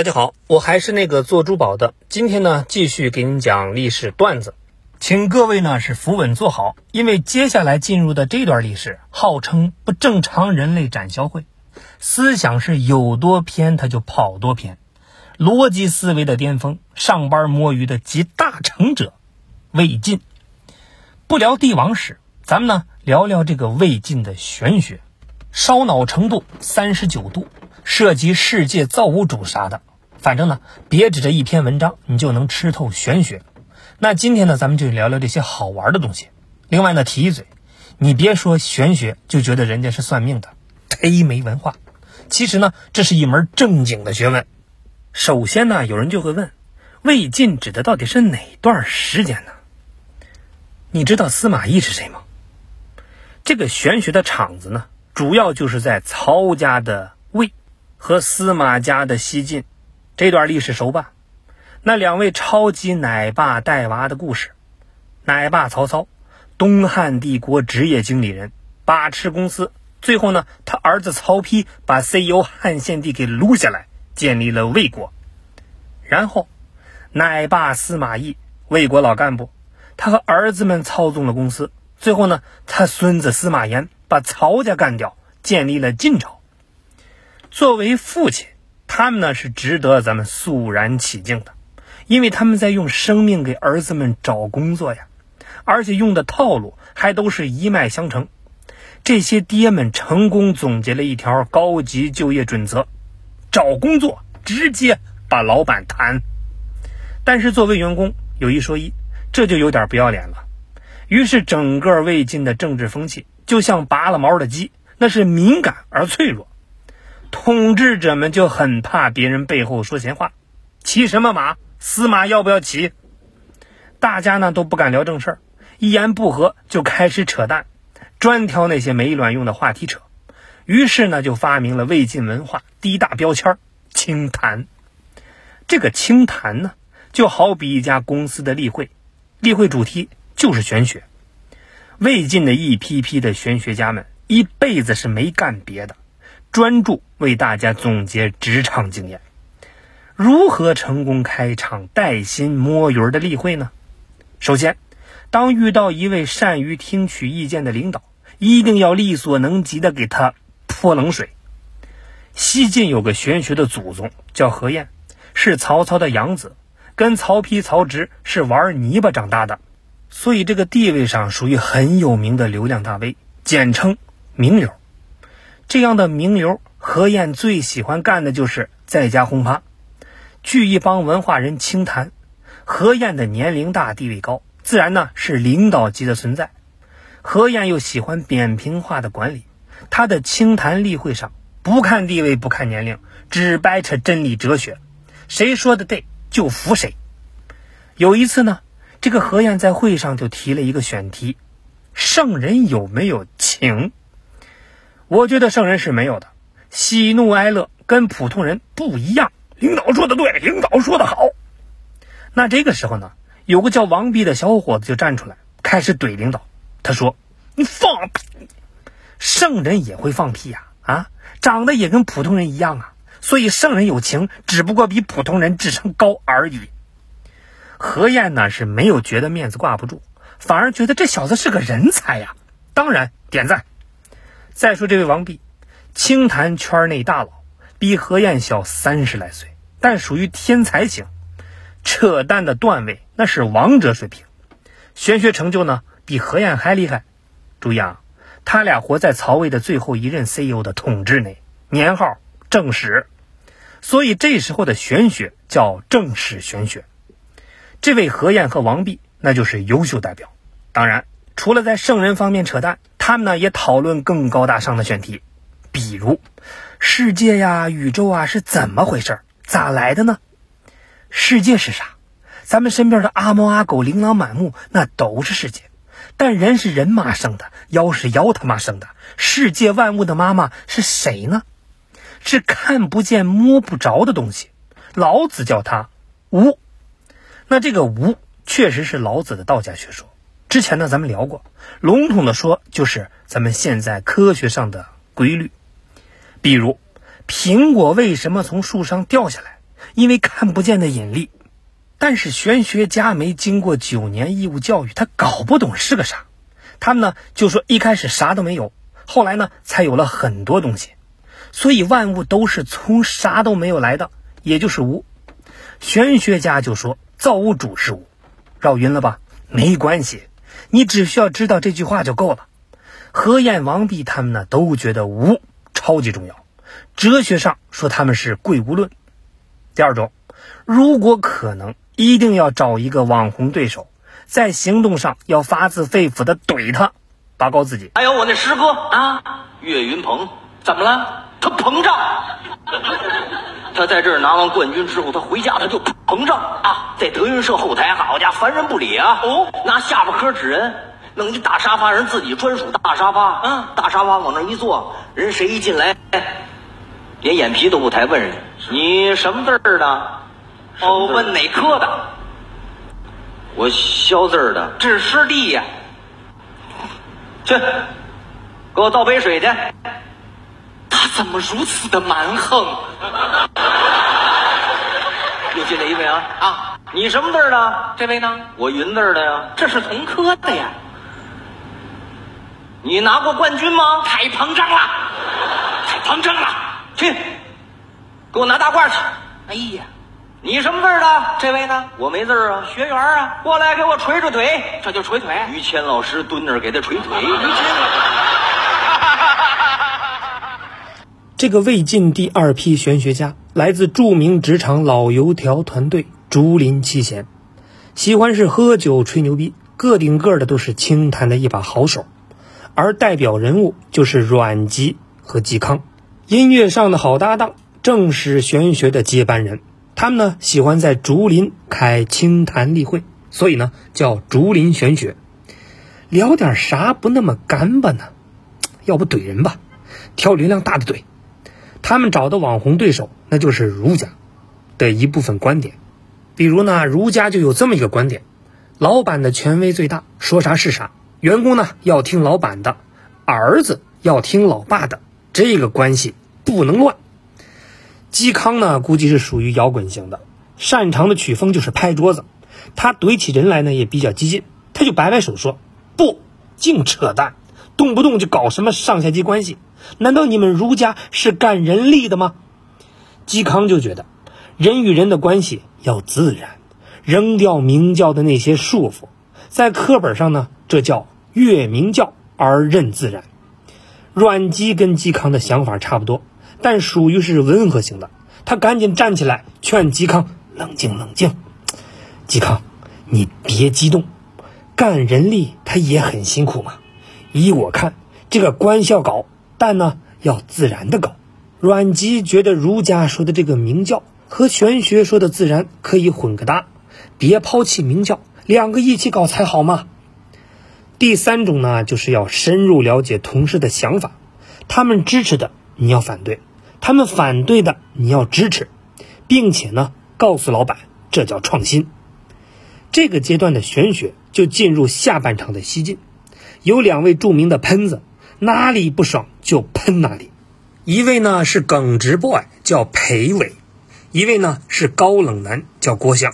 大家好，我还是那个做珠宝的。今天呢，继续给你讲历史段子，请各位呢是扶稳坐好，因为接下来进入的这段历史，号称不正常人类展销会，思想是有多偏他就跑多偏，逻辑思维的巅峰，上班摸鱼的集大成者，魏晋。不聊帝王史，咱们呢聊聊这个魏晋的玄学，烧脑程度三十九度。涉及世界造物主啥的，反正呢，别指着一篇文章你就能吃透玄学。那今天呢，咱们就聊聊这些好玩的东西。另外呢，提一嘴，你别说玄学就觉得人家是算命的，忒没文化。其实呢，这是一门正经的学问。首先呢，有人就会问，魏晋指的到底是哪段时间呢？你知道司马懿是谁吗？这个玄学的场子呢，主要就是在曹家的魏。和司马家的西晋，这段历史熟吧？那两位超级奶爸带娃的故事。奶爸曹操，东汉帝国职业经理人，把持公司。最后呢，他儿子曹丕把 CEO 汉献帝给撸下来，建立了魏国。然后，奶爸司马懿，魏国老干部，他和儿子们操纵了公司。最后呢，他孙子司马炎把曹家干掉，建立了晋朝。作为父亲，他们呢是值得咱们肃然起敬的，因为他们在用生命给儿子们找工作呀，而且用的套路还都是一脉相承。这些爹们成功总结了一条高级就业准则：找工作直接把老板谈。但是作为员工，有一说一，这就有点不要脸了。于是整个魏晋的政治风气就像拔了毛的鸡，那是敏感而脆弱。统治者们就很怕别人背后说闲话，骑什么马？司马要不要骑？大家呢都不敢聊正事儿，一言不合就开始扯淡，专挑那些没卵用的话题扯。于是呢就发明了魏晋文化第一大标签——清谈。这个清谈呢，就好比一家公司的例会，例会主题就是玄学。魏晋的一批批的玄学家们，一辈子是没干别的。专注为大家总结职场经验，如何成功开场带薪摸鱼的例会呢？首先，当遇到一位善于听取意见的领导，一定要力所能及的给他泼冷水。西晋有个玄学的祖宗叫何晏，是曹操的养子，跟曹丕、曹植是玩泥巴长大的，所以这个地位上属于很有名的流量大 V，简称名流。这样的名流，何晏最喜欢干的就是在家轰趴。据一帮文化人轻谈，何晏的年龄大、地位高，自然呢是领导级的存在。何晏又喜欢扁平化的管理，他的清谈例会上不看地位、不看年龄，只掰扯真理哲学，谁说的对就服谁。有一次呢，这个何晏在会上就提了一个选题：圣人有没有情？我觉得圣人是没有的，喜怒哀乐跟普通人不一样。领导说的对，领导说的好。那这个时候呢，有个叫王弼的小伙子就站出来，开始怼领导。他说：“你放屁！圣人也会放屁呀！啊，长得也跟普通人一样啊。所以圣人有情，只不过比普通人智商高而已。”何晏呢是没有觉得面子挂不住，反而觉得这小子是个人才呀，当然点赞。再说这位王弼，清谈圈内大佬，比何晏小三十来岁，但属于天才型，扯淡的段位那是王者水平，玄学成就呢比何晏还厉害。注意啊，他俩活在曹魏的最后一任 CEO 的统治内，年号正史，所以这时候的玄学叫正史玄学。这位何晏和王弼那就是优秀代表。当然，除了在圣人方面扯淡。他们呢也讨论更高大上的选题，比如世界呀、宇宙啊是怎么回事？咋来的呢？世界是啥？咱们身边的阿猫阿狗、琳琅满目，那都是世界。但人是人妈生的，妖是妖他妈生的。世界万物的妈妈是谁呢？是看不见摸不着的东西。老子叫它无。那这个无确实是老子的道家学说。之前呢，咱们聊过，笼统的说就是咱们现在科学上的规律，比如苹果为什么从树上掉下来，因为看不见的引力。但是玄学家没经过九年义务教育，他搞不懂是个啥。他们呢就说一开始啥都没有，后来呢才有了很多东西。所以万物都是从啥都没有来的，也就是无。玄学家就说造物主是无，绕晕了吧？没关系，你只需要知道这句话就够了。何晏、王弼他们呢都觉得无超级重要，哲学上说他们是贵无论。第二种，如果可能。一定要找一个网红对手，在行动上要发自肺腑的怼他，拔高自己。还有我那师哥啊，岳云鹏，怎么了？他膨胀。他在这儿拿完冠军之后，他回家他就膨胀啊，在德云社后台，好家伙，烦人不理啊！哦，拿下巴颏指人，弄一大沙发，人自己专属大沙发。嗯，大沙发往那一坐，人谁一进来，连眼皮都不抬，问人你什么字儿的？哦，问哪科的？我肖字儿的，这是师弟呀。去，给我倒杯水去。他怎么如此的蛮横？又进来一位啊啊！你什么字儿的？这位呢？我云字儿的呀。这是同科的呀。你拿过冠军吗？太膨胀了，太膨胀了。去，给我拿大褂去。哎呀！你什么字的？这位呢？我没字啊，学员啊，过来给我捶捶腿，这就捶腿。于谦老师蹲那儿给他捶腿。于谦，这个魏晋第二批玄学家来自著名职场老油条团队竹林七贤，喜欢是喝酒吹牛逼，个顶个的都是清谈的一把好手，而代表人物就是阮籍和嵇康，音乐上的好搭档，正是玄学的接班人。他们呢喜欢在竹林开清谈例会，所以呢叫竹林玄学。聊点啥不那么干巴呢？要不怼人吧，挑流量大的怼。他们找的网红对手那就是儒家的一部分观点。比如呢，儒家就有这么一个观点：老板的权威最大，说啥是啥；员工呢要听老板的，儿子要听老爸的，这个关系不能乱。嵇康呢，估计是属于摇滚型的，擅长的曲风就是拍桌子。他怼起人来呢，也比较激进。他就摆摆手说：“不，净扯淡，动不动就搞什么上下级关系。难道你们儒家是干人力的吗？”嵇康就觉得，人与人的关系要自然，扔掉明教的那些束缚。在课本上呢，这叫越明教而任自然。阮籍跟嵇康的想法差不多。但属于是温和型的，他赶紧站起来劝嵇康冷静冷静。嵇康，你别激动，干人力他也很辛苦嘛。依我看，这个官校搞，但呢要自然的搞。阮籍觉得儒家说的这个明教和玄学说的自然可以混个搭，别抛弃明教，两个一起搞才好嘛。第三种呢，就是要深入了解同事的想法，他们支持的你要反对。他们反对的，你要支持，并且呢，告诉老板，这叫创新。这个阶段的玄学就进入下半场的西晋，有两位著名的喷子，哪里不爽就喷哪里。一位呢是耿直 boy，叫裴伟；一位呢是高冷男，叫郭襄。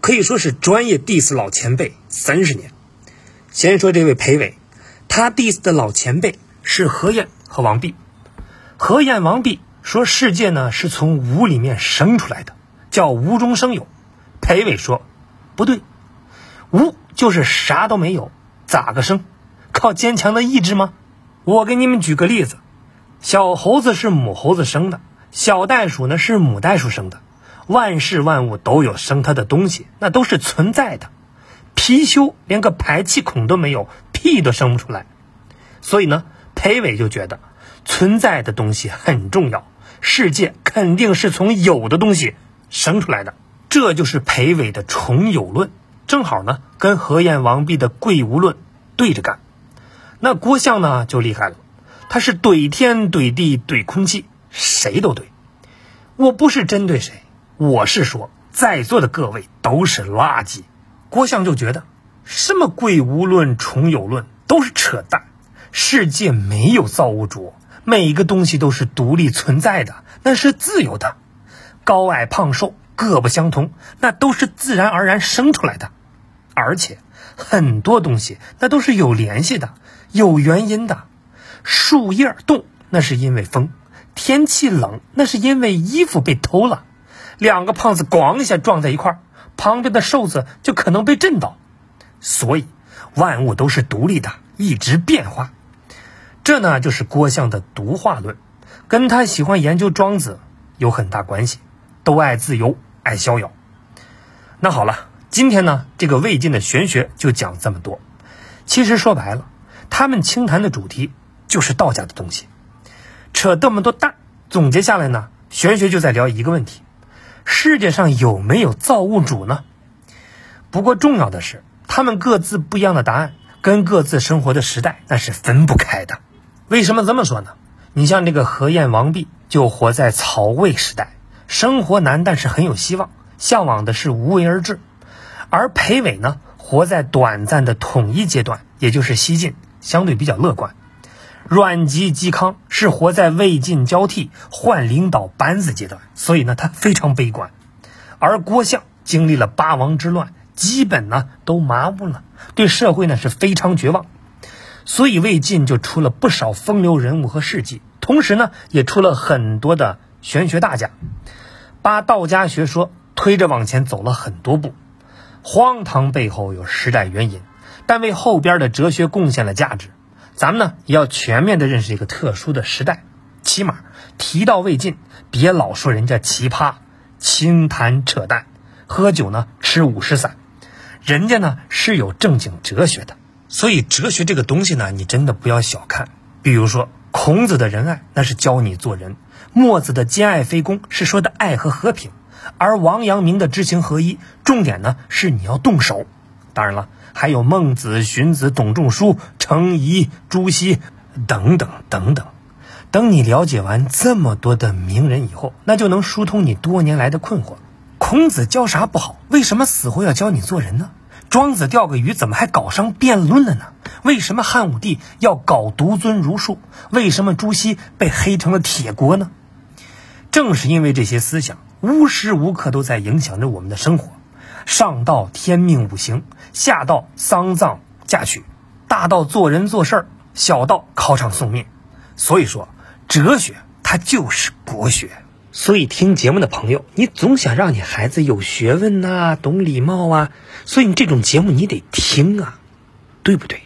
可以说是专业 diss 老前辈三十年。先说这位裴伟，他 diss 的老前辈是何晏和王弼。何晏、王弼。说世界呢是从无里面生出来的，叫无中生有。裴伟说，不对，无就是啥都没有，咋个生？靠坚强的意志吗？我给你们举个例子，小猴子是母猴子生的，小袋鼠呢是母袋鼠生的。万事万物都有生它的东西，那都是存在的。貔貅连个排气孔都没有，屁都生不出来。所以呢，裴伟就觉得存在的东西很重要。世界肯定是从有的东西生出来的，这就是裴伟的重有论，正好呢跟何晏、王弼的贵无论对着干。那郭象呢就厉害了，他是怼天怼地怼空气，谁都怼。我不是针对谁，我是说在座的各位都是垃圾。郭象就觉得什么贵无论、重有论都是扯淡，世界没有造物主。每一个东西都是独立存在的，那是自由的。高矮胖瘦各不相同，那都是自然而然生出来的。而且很多东西那都是有联系的，有原因的。树叶动那是因为风，天气冷那是因为衣服被偷了。两个胖子咣一下撞在一块儿，旁边的瘦子就可能被震倒。所以万物都是独立的，一直变化。这呢就是郭象的独化论，跟他喜欢研究庄子有很大关系。都爱自由，爱逍遥。那好了，今天呢这个魏晋的玄学就讲这么多。其实说白了，他们清谈的主题就是道家的东西。扯这么多淡，总结下来呢，玄学就在聊一个问题：世界上有没有造物主呢？不过重要的是，他们各自不一样的答案，跟各自生活的时代那是分不开的。为什么这么说呢？你像这个何晏、王弼，就活在曹魏时代，生活难，但是很有希望，向往的是无为而治；而裴伟呢，活在短暂的统一阶段，也就是西晋，相对比较乐观；阮籍、嵇康是活在魏晋交替换领导班子阶段，所以呢，他非常悲观；而郭象经历了八王之乱，基本呢都麻木了，对社会呢是非常绝望。所以魏晋就出了不少风流人物和事迹，同时呢，也出了很多的玄学大家，把道家学说推着往前走了很多步。荒唐背后有时代原因，但为后边的哲学贡献了价值。咱们呢，也要全面的认识一个特殊的时代，起码提到魏晋，别老说人家奇葩、轻谈扯淡、喝酒呢吃五石散，人家呢是有正经哲学的。所以哲学这个东西呢，你真的不要小看。比如说孔子的仁爱，那是教你做人；墨子的兼爱非攻，是说的爱和和平；而王阳明的知行合一，重点呢是你要动手。当然了，还有孟子、荀子、董仲舒、程颐、朱熹等等等等。等你了解完这么多的名人以后，那就能疏通你多年来的困惑。孔子教啥不好？为什么死活要教你做人呢？庄子钓个鱼，怎么还搞上辩论了呢？为什么汉武帝要搞独尊儒术？为什么朱熹被黑成了铁锅呢？正是因为这些思想无时无刻都在影响着我们的生活，上到天命五行，下到丧葬嫁娶，大到做人做事儿，小到考场送命。所以说，哲学它就是国学。所以听节目的朋友，你总想让你孩子有学问呐，懂礼貌啊，所以你这种节目你得听啊，对不对？